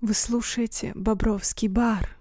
Вы слушаете Бобровский бар.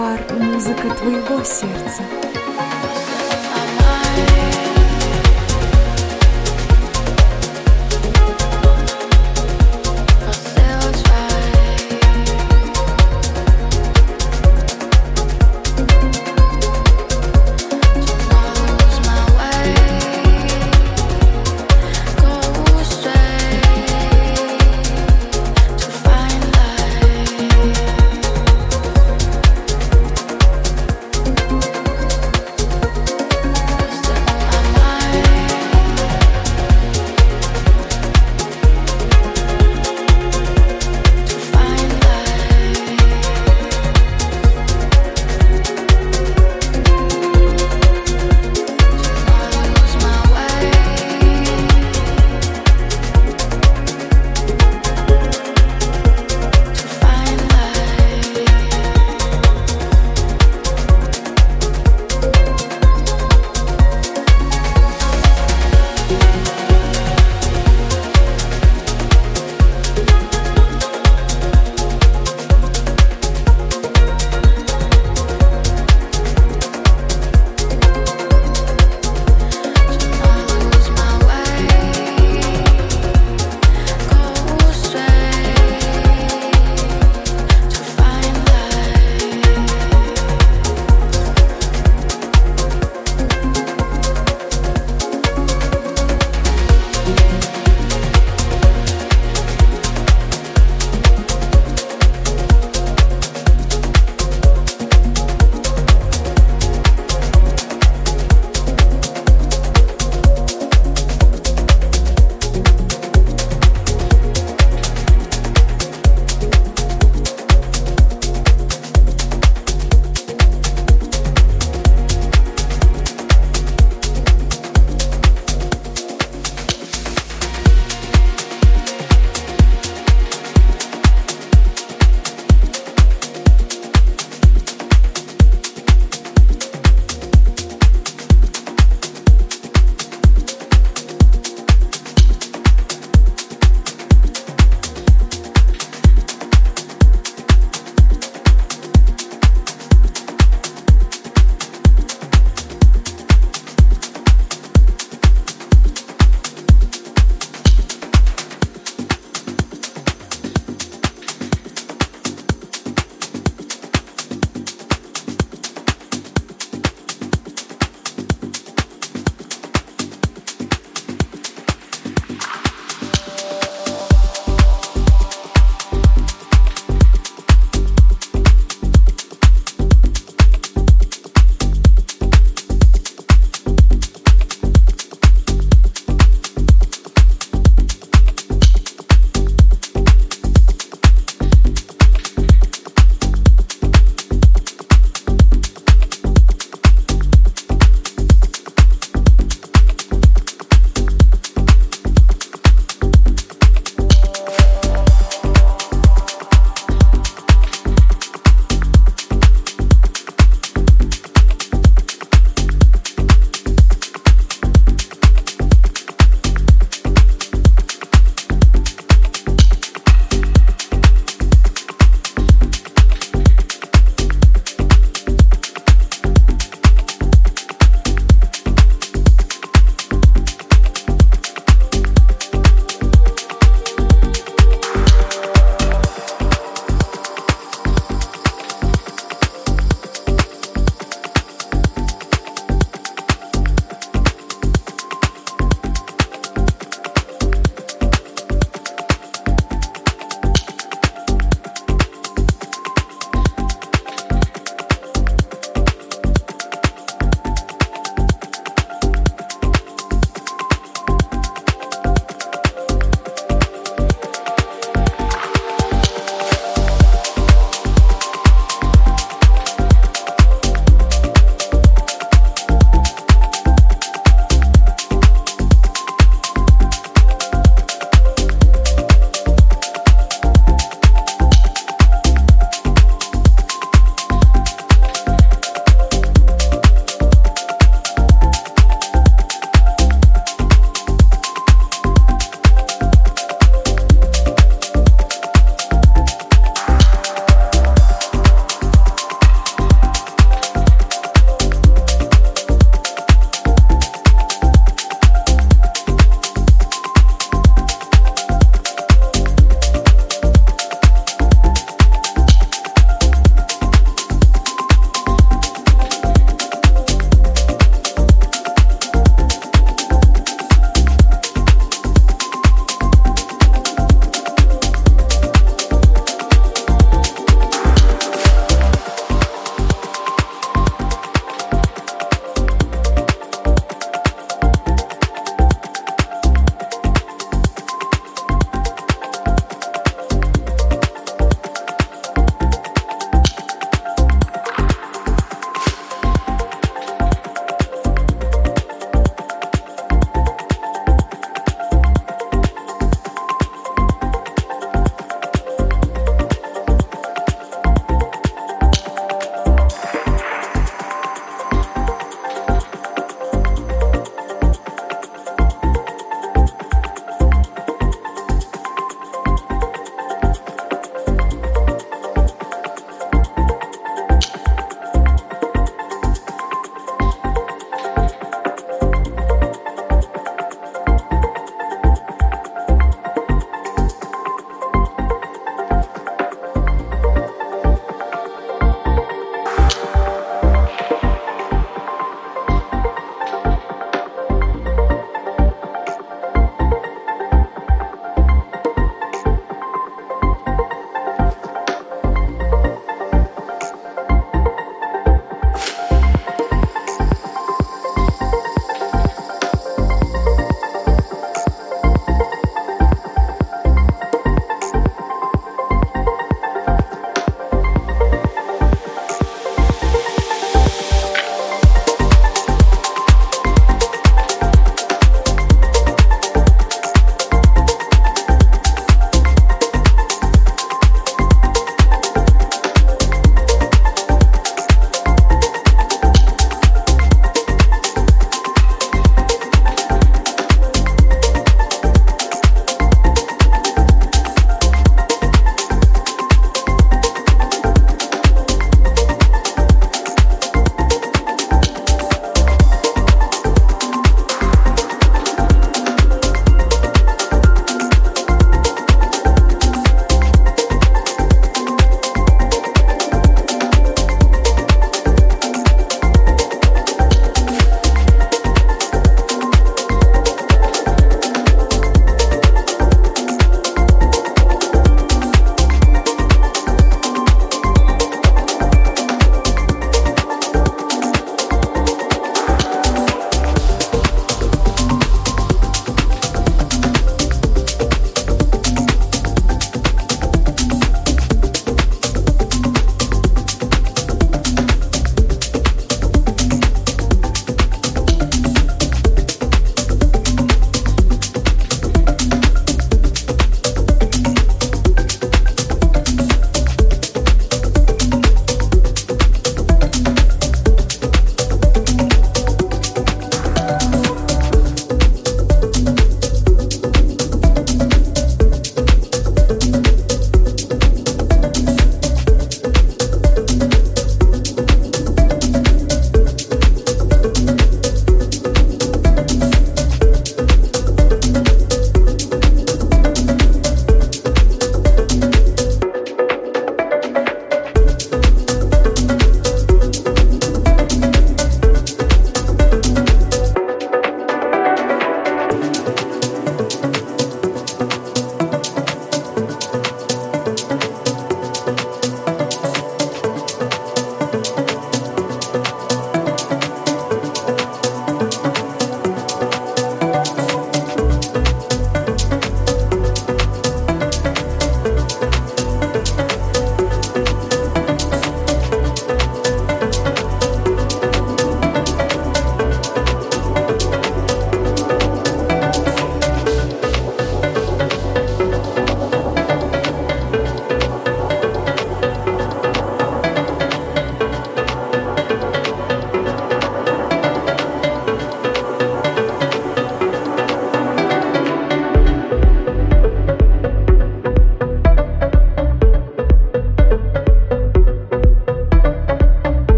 Бар, музыка твоего сердца.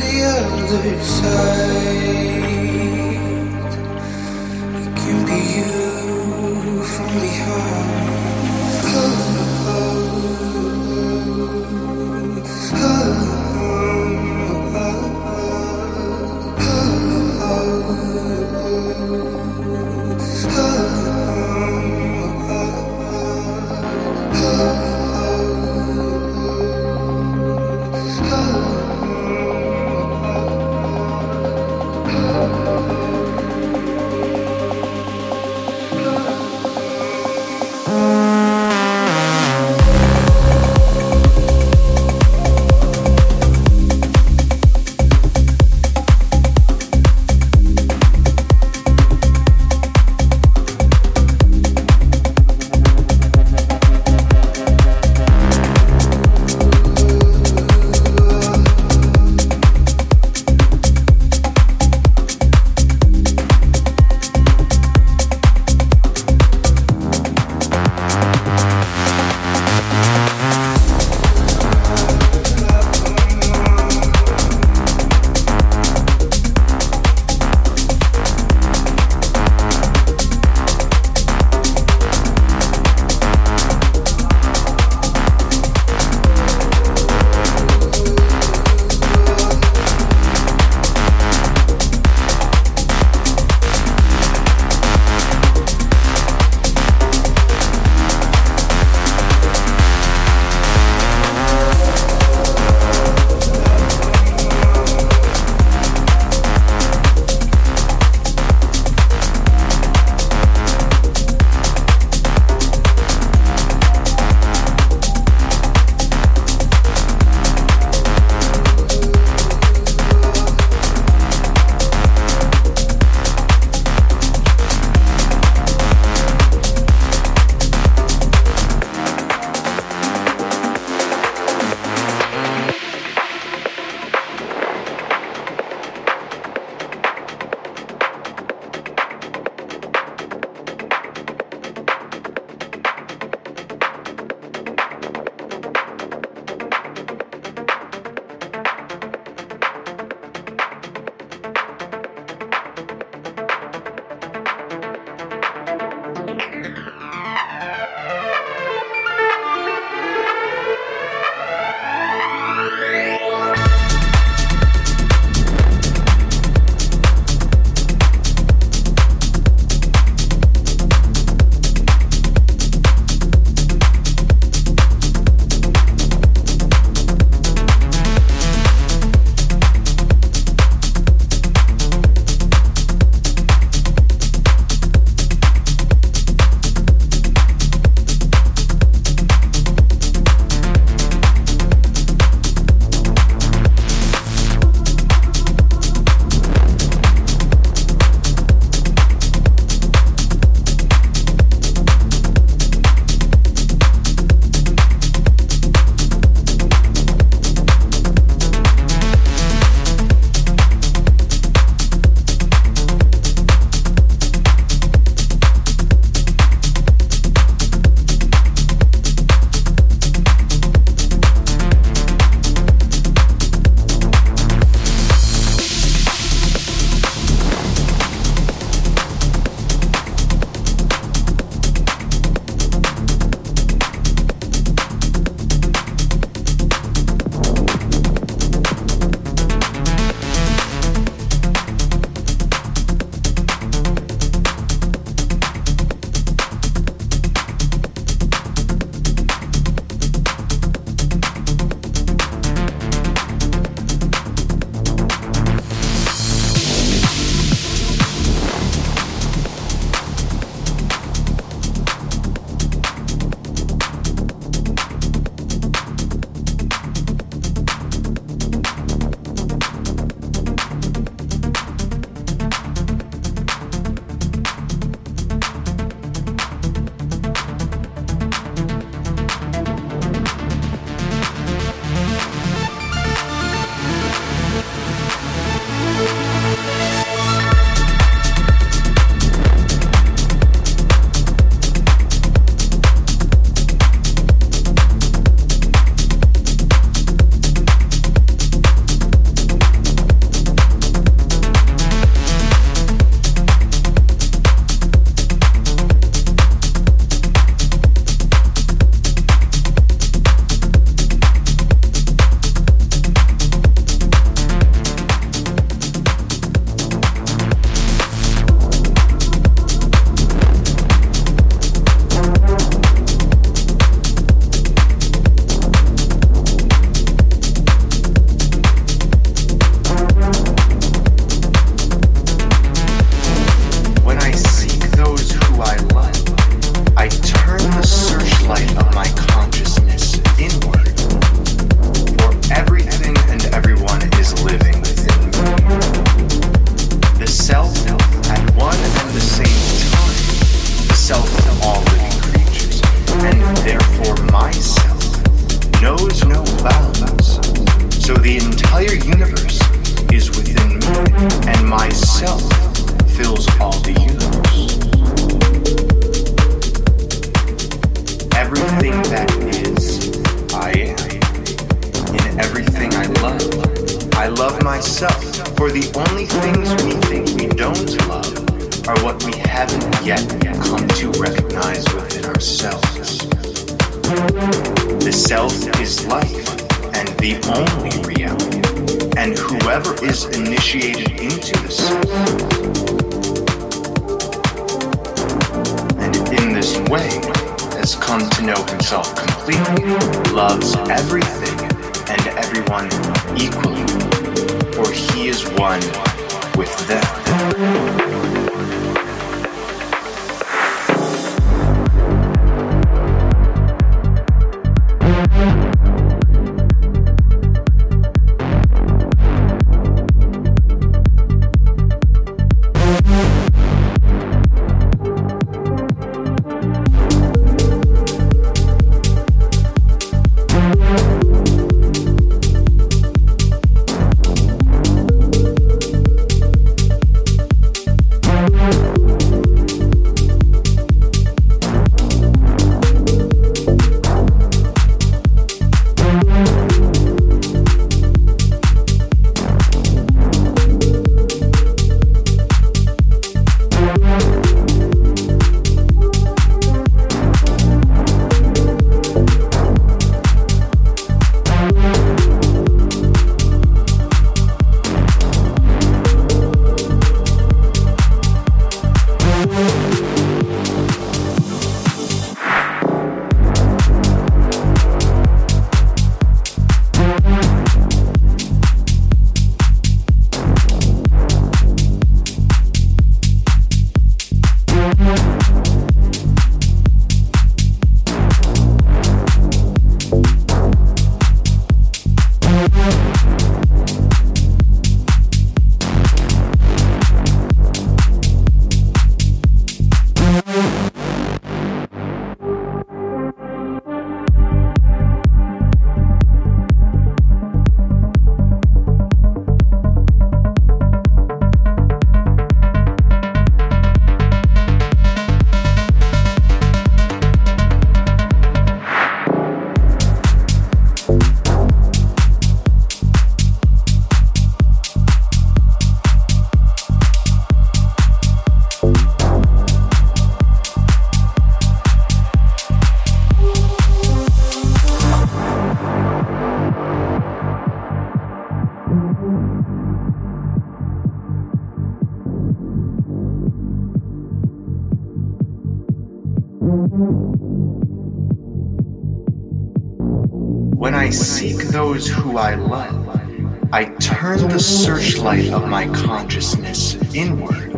the other side. Can be you from behind. Oh, oh, oh, oh, oh, oh, oh. I seek those who I love, I turn the searchlight of my consciousness inward.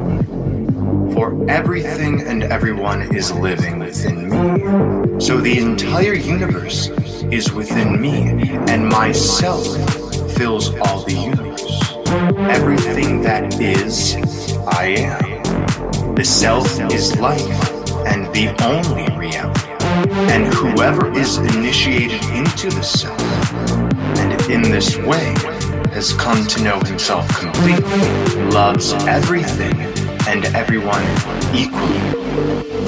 For everything and everyone is living within me. So the entire universe is within me, and myself fills all the universe. Everything that is, I am. The self is life and the only reality. And whoever is initiated into the self, and in this way has come to know himself completely, loves everything and everyone equally,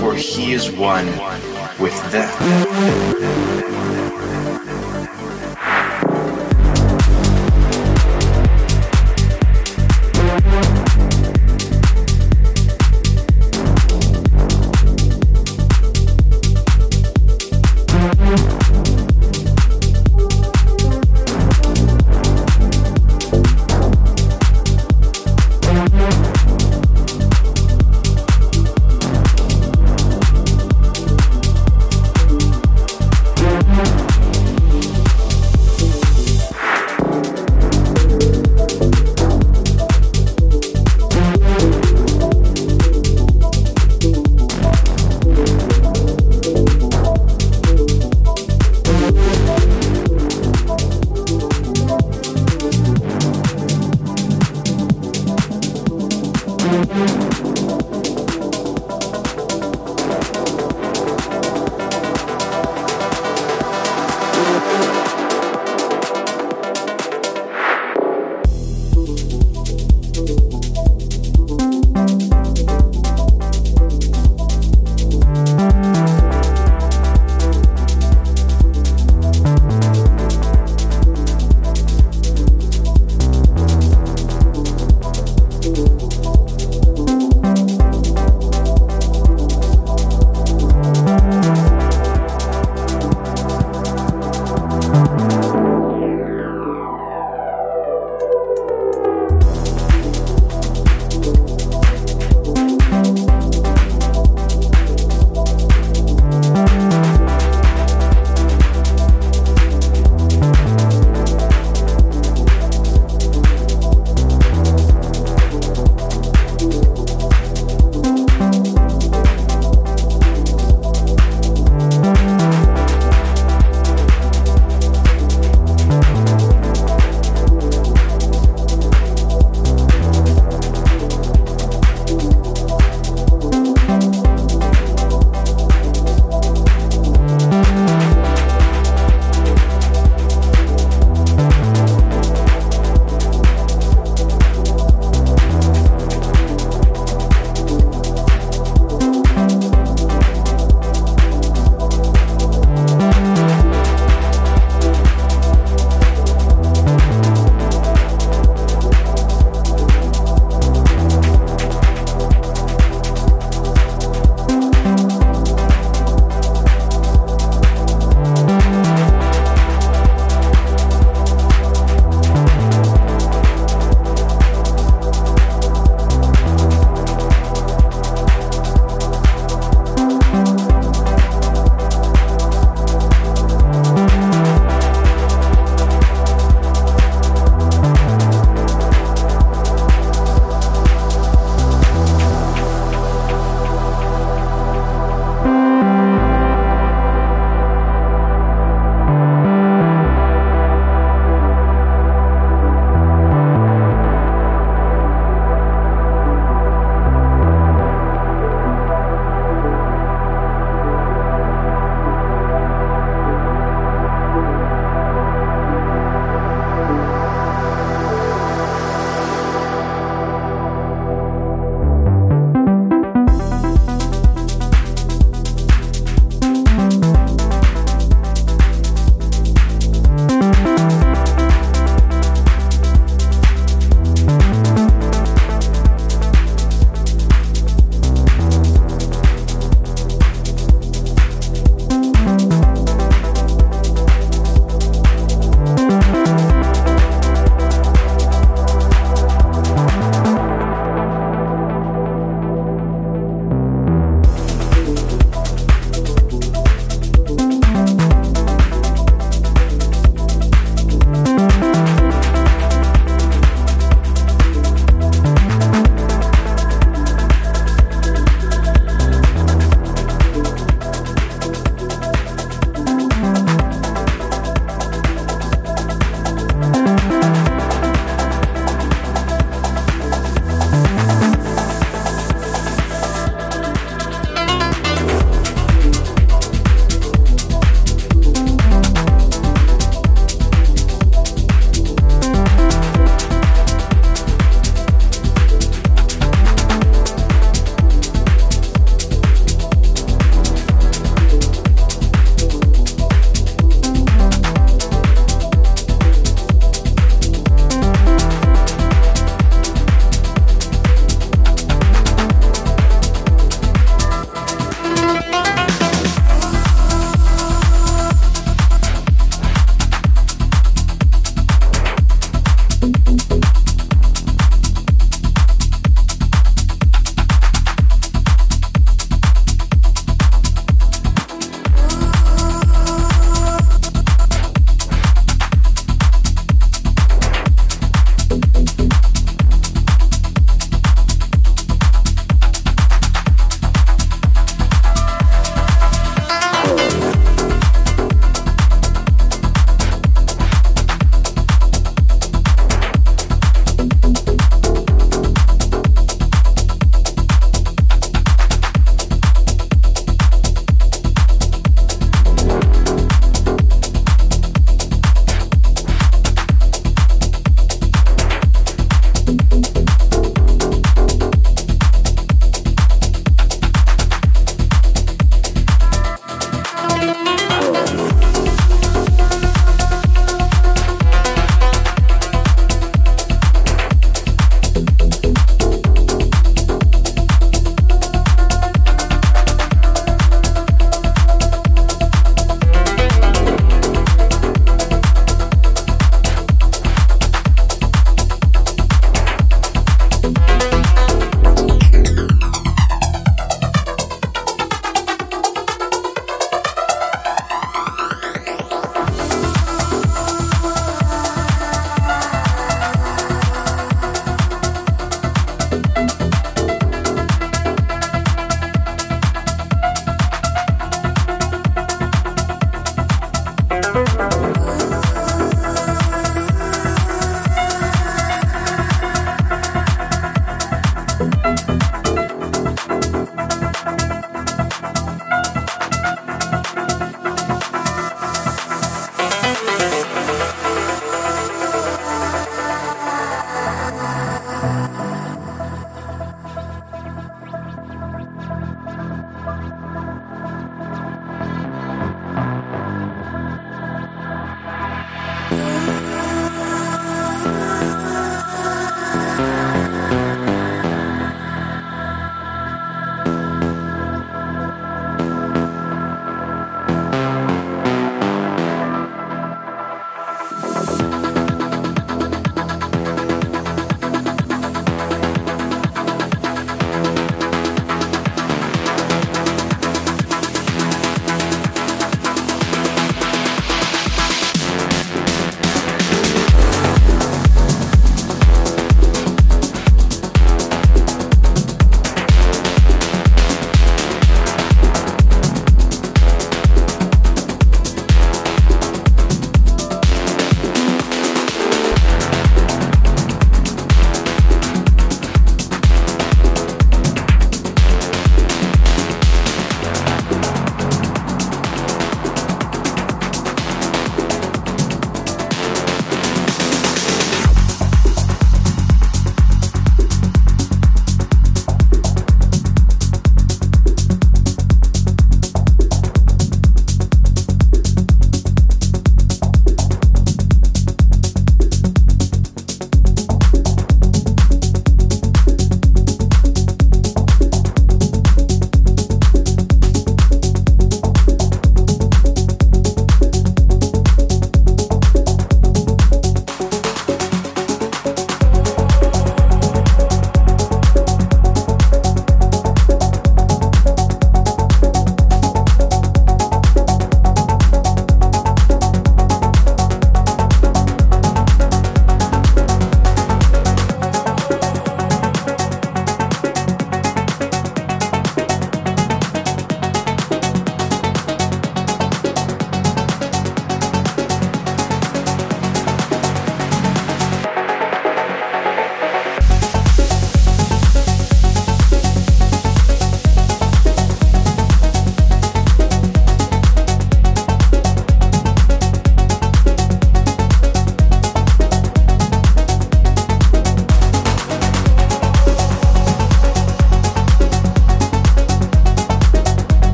for he is one with them.